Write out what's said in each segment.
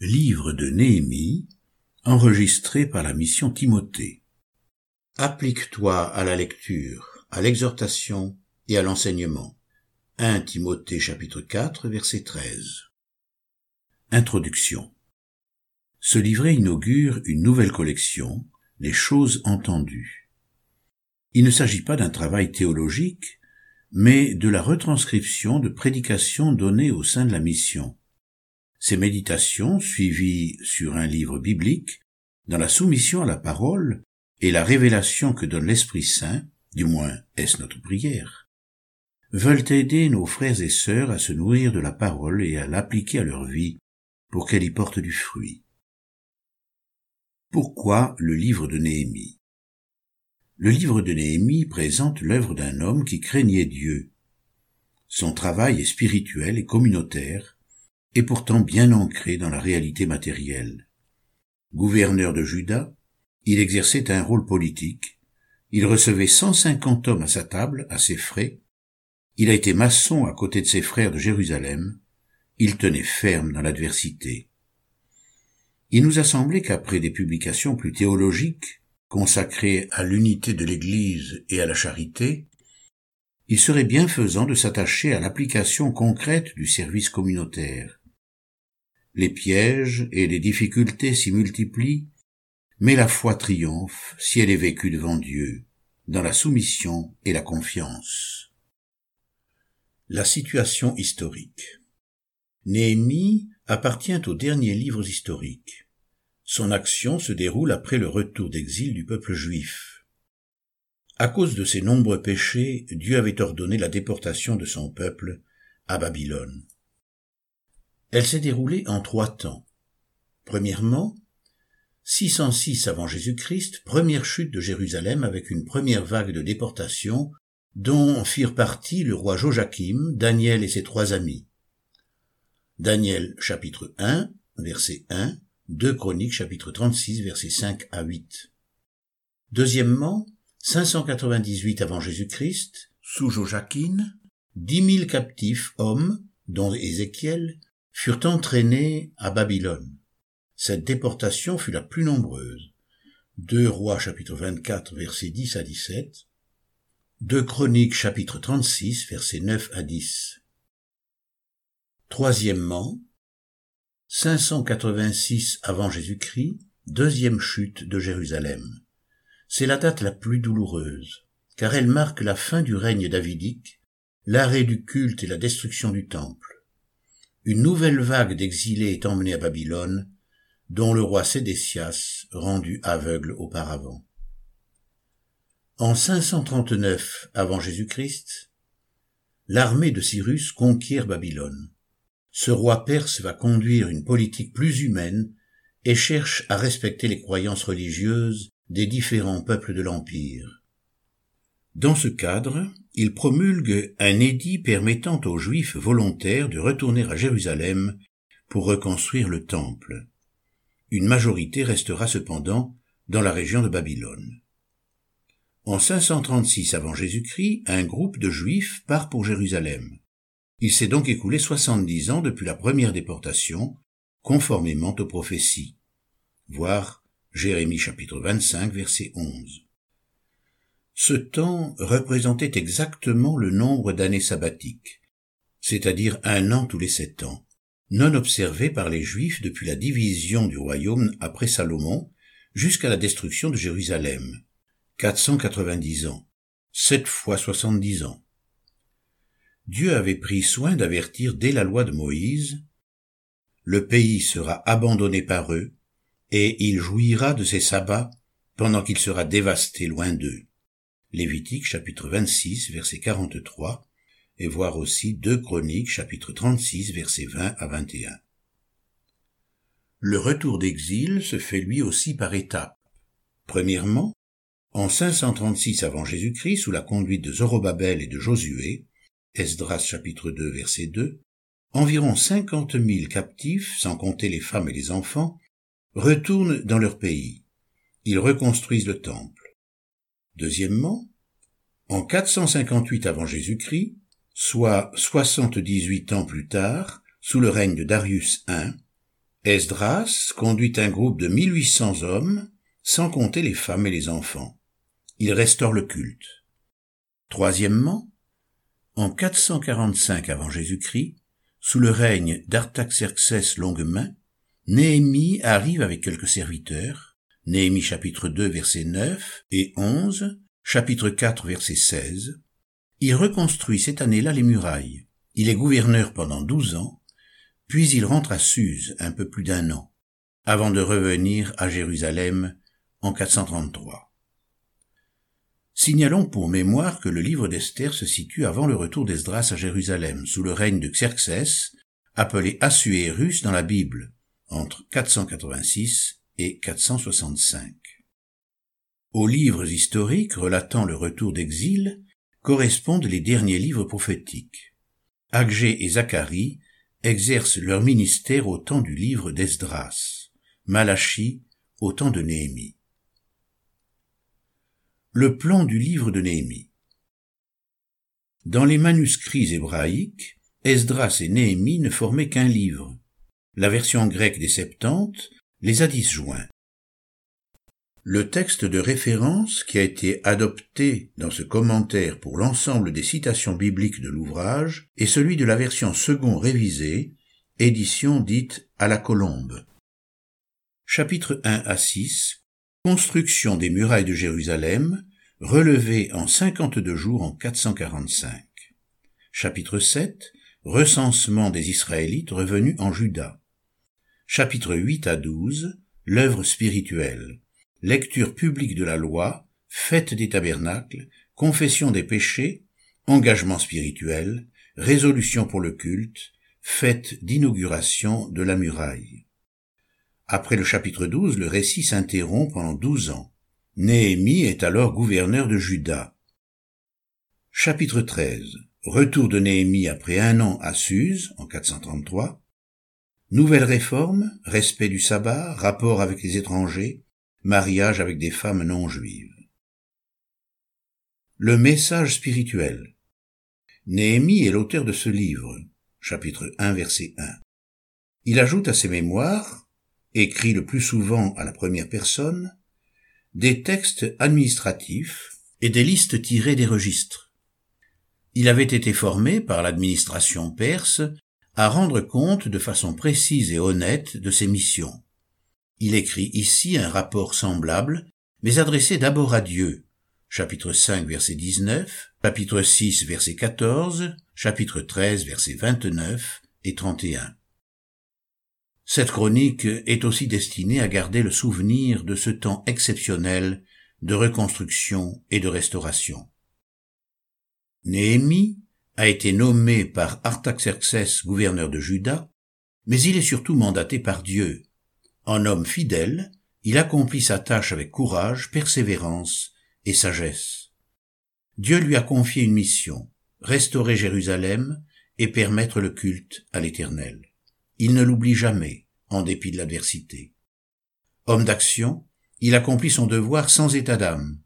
Livre de Néhémie, enregistré par la mission Timothée. Applique-toi à la lecture, à l'exhortation et à l'enseignement. 1 Timothée chapitre 4 verset 13. Introduction. Ce livret inaugure une nouvelle collection, Les choses entendues. Il ne s'agit pas d'un travail théologique, mais de la retranscription de prédications données au sein de la mission ces méditations, suivies sur un livre biblique, dans la soumission à la parole et la révélation que donne l'Esprit Saint, du moins est-ce notre prière, veulent aider nos frères et sœurs à se nourrir de la parole et à l'appliquer à leur vie pour qu'elle y porte du fruit. Pourquoi le livre de Néhémie? Le livre de Néhémie présente l'œuvre d'un homme qui craignait Dieu. Son travail est spirituel et communautaire, et pourtant bien ancré dans la réalité matérielle. Gouverneur de Juda, il exerçait un rôle politique, il recevait 150 hommes à sa table, à ses frais, il a été maçon à côté de ses frères de Jérusalem, il tenait ferme dans l'adversité. Il nous a semblé qu'après des publications plus théologiques, consacrées à l'unité de l'Église et à la charité, il serait bienfaisant de s'attacher à l'application concrète du service communautaire, les pièges et les difficultés s'y multiplient, mais la foi triomphe si elle est vécue devant Dieu, dans la soumission et la confiance. La situation historique. Néhémie appartient aux derniers livres historiques. Son action se déroule après le retour d'exil du peuple juif. À cause de ses nombreux péchés, Dieu avait ordonné la déportation de son peuple à Babylone. Elle s'est déroulée en trois temps. Premièrement, 606 avant Jésus-Christ, première chute de Jérusalem avec une première vague de déportation dont firent partie le roi Joachim, Daniel et ses trois amis. Daniel chapitre 1, verset 1, 2 Chroniques chapitre 36, verset 5 à 8. Deuxièmement, 598 avant Jésus-Christ, sous Joachim, dix mille captifs hommes, dont Ézéchiel, furent entraînés à Babylone. Cette déportation fut la plus nombreuse. Deux Rois chapitre 24 versets 10 à 17, Deux Chroniques chapitre 36 versets 9 à 10. Troisièmement, 586 avant Jésus-Christ, deuxième chute de Jérusalem. C'est la date la plus douloureuse, car elle marque la fin du règne davidique, l'arrêt du culte et la destruction du temple une nouvelle vague d'exilés est emmenée à Babylone, dont le roi Sédécias, rendu aveugle auparavant. En 539 avant Jésus-Christ, l'armée de Cyrus conquiert Babylone. Ce roi perse va conduire une politique plus humaine et cherche à respecter les croyances religieuses des différents peuples de l'Empire. Dans ce cadre, il promulgue un édit permettant aux Juifs volontaires de retourner à Jérusalem pour reconstruire le Temple. Une majorité restera cependant dans la région de Babylone. En 536 avant Jésus-Christ, un groupe de Juifs part pour Jérusalem. Il s'est donc écoulé soixante-dix ans depuis la première déportation, conformément aux prophéties. Voir Jérémie chapitre 25 verset 11. Ce temps représentait exactement le nombre d'années sabbatiques, c'est-à-dire un an tous les sept ans, non observé par les Juifs depuis la division du royaume après Salomon jusqu'à la destruction de Jérusalem, 490 ans, sept fois soixante-dix ans. Dieu avait pris soin d'avertir dès la loi de Moïse, le pays sera abandonné par eux, et il jouira de ses sabbats pendant qu'il sera dévasté loin d'eux. Lévitique chapitre 26 verset 43 et voir aussi 2 Chroniques chapitre 36 verset 20 à 21. Le retour d'exil se fait lui aussi par étapes. Premièrement, en 536 avant Jésus-Christ, sous la conduite de Zorobabel et de Josué, Esdras chapitre 2 verset 2, environ cinquante mille captifs, sans compter les femmes et les enfants, retournent dans leur pays. Ils reconstruisent le temple. Deuxièmement, en 458 avant Jésus-Christ, soit 78 ans plus tard, sous le règne de Darius I, Esdras conduit un groupe de 1800 hommes, sans compter les femmes et les enfants. Il restaure le culte. Troisièmement, en 445 avant Jésus-Christ, sous le règne d'Artaxerxès Longuemain, Néhémie arrive avec quelques serviteurs, Néhémie chapitre 2 verset 9 et 11, chapitre 4 verset 16. Il reconstruit cette année-là les murailles. Il est gouverneur pendant douze ans, puis il rentre à Suse un peu plus d'un an, avant de revenir à Jérusalem en 433. Signalons pour mémoire que le livre d'Esther se situe avant le retour d'Esdras à Jérusalem, sous le règne de Xerxès, appelé Assuérus dans la Bible, entre 486 et 465. Aux livres historiques relatant le retour d'exil correspondent les derniers livres prophétiques. Agé et Zacharie exercent leur ministère au temps du livre d'Esdras, Malachie au temps de Néhémie. Le plan du livre de Néhémie. Dans les manuscrits hébraïques, Esdras et Néhémie ne formaient qu'un livre. La version grecque des Septante les a disjoints. Le texte de référence qui a été adopté dans ce commentaire pour l'ensemble des citations bibliques de l'ouvrage est celui de la version second révisée, édition dite à la colombe. Chapitre 1 à 6 Construction des murailles de Jérusalem, relevée en cinquante-deux jours en 445. Chapitre 7. Recensement des Israélites revenus en Juda. Chapitre 8 à 12. L'œuvre spirituelle. Lecture publique de la loi, fête des tabernacles, confession des péchés, engagement spirituel, résolution pour le culte, fête d'inauguration de la muraille. Après le chapitre 12, le récit s'interrompt pendant douze ans. Néhémie est alors gouverneur de Juda. Chapitre 13. Retour de Néhémie après un an à Suse, en 433. Nouvelle réforme, respect du sabbat, rapport avec les étrangers, mariage avec des femmes non juives. Le message spirituel. Néhémie est l'auteur de ce livre, chapitre 1, verset 1. Il ajoute à ses mémoires écrit le plus souvent à la première personne, des textes administratifs et des listes tirées des registres. Il avait été formé par l'administration perse à rendre compte de façon précise et honnête de ses missions. Il écrit ici un rapport semblable, mais adressé d'abord à Dieu, chapitre 5 verset 19, chapitre 6 verset 14, chapitre 13 verset 29 et 31. Cette chronique est aussi destinée à garder le souvenir de ce temps exceptionnel de reconstruction et de restauration. Néhémie a été nommé par Artaxerxès gouverneur de Juda, mais il est surtout mandaté par Dieu. En homme fidèle, il accomplit sa tâche avec courage, persévérance et sagesse. Dieu lui a confié une mission, restaurer Jérusalem et permettre le culte à l'Éternel. Il ne l'oublie jamais, en dépit de l'adversité. Homme d'action, il accomplit son devoir sans état d'âme.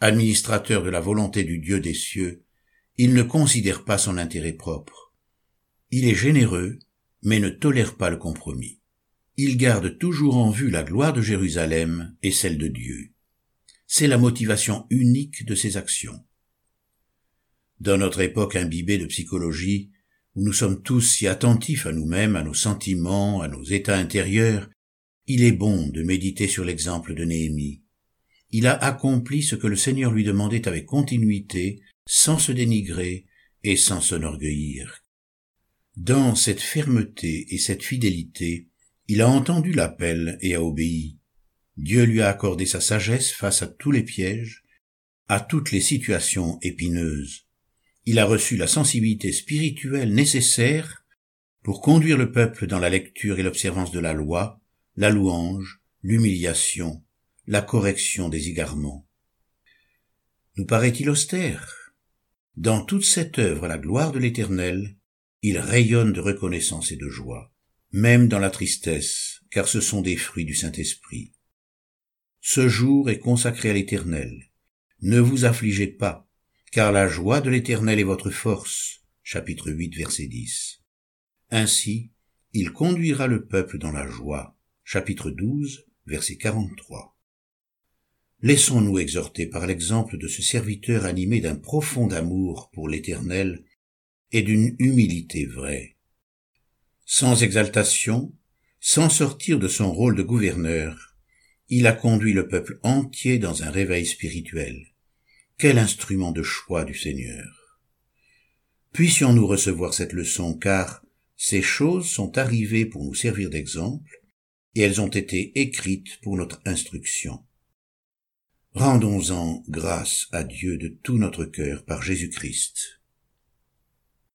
Administrateur de la volonté du Dieu des cieux, il ne considère pas son intérêt propre. Il est généreux, mais ne tolère pas le compromis. Il garde toujours en vue la gloire de Jérusalem et celle de Dieu. C'est la motivation unique de ses actions. Dans notre époque imbibée de psychologie, où nous sommes tous si attentifs à nous-mêmes, à nos sentiments, à nos états intérieurs, il est bon de méditer sur l'exemple de Néhémie. Il a accompli ce que le Seigneur lui demandait avec continuité, sans se dénigrer et sans s'enorgueillir. Dans cette fermeté et cette fidélité, il a entendu l'appel et a obéi. Dieu lui a accordé sa sagesse face à tous les pièges, à toutes les situations épineuses il a reçu la sensibilité spirituelle nécessaire pour conduire le peuple dans la lecture et l'observance de la loi, la louange, l'humiliation, la correction des égarements. Nous paraît-il austère Dans toute cette œuvre à la gloire de l'Éternel, il rayonne de reconnaissance et de joie, même dans la tristesse, car ce sont des fruits du Saint-Esprit. Ce jour est consacré à l'Éternel. Ne vous affligez pas, car la joie de l'Éternel est votre force. Chapitre 8, verset 10. Ainsi, il conduira le peuple dans la joie. Chapitre 12, verset 43. Laissons-nous exhorter par l'exemple de ce serviteur animé d'un profond amour pour l'Éternel et d'une humilité vraie. Sans exaltation, sans sortir de son rôle de gouverneur, il a conduit le peuple entier dans un réveil spirituel. Quel instrument de choix du Seigneur. Puissions-nous recevoir cette leçon car ces choses sont arrivées pour nous servir d'exemple et elles ont été écrites pour notre instruction. Rendons-en grâce à Dieu de tout notre cœur par Jésus-Christ.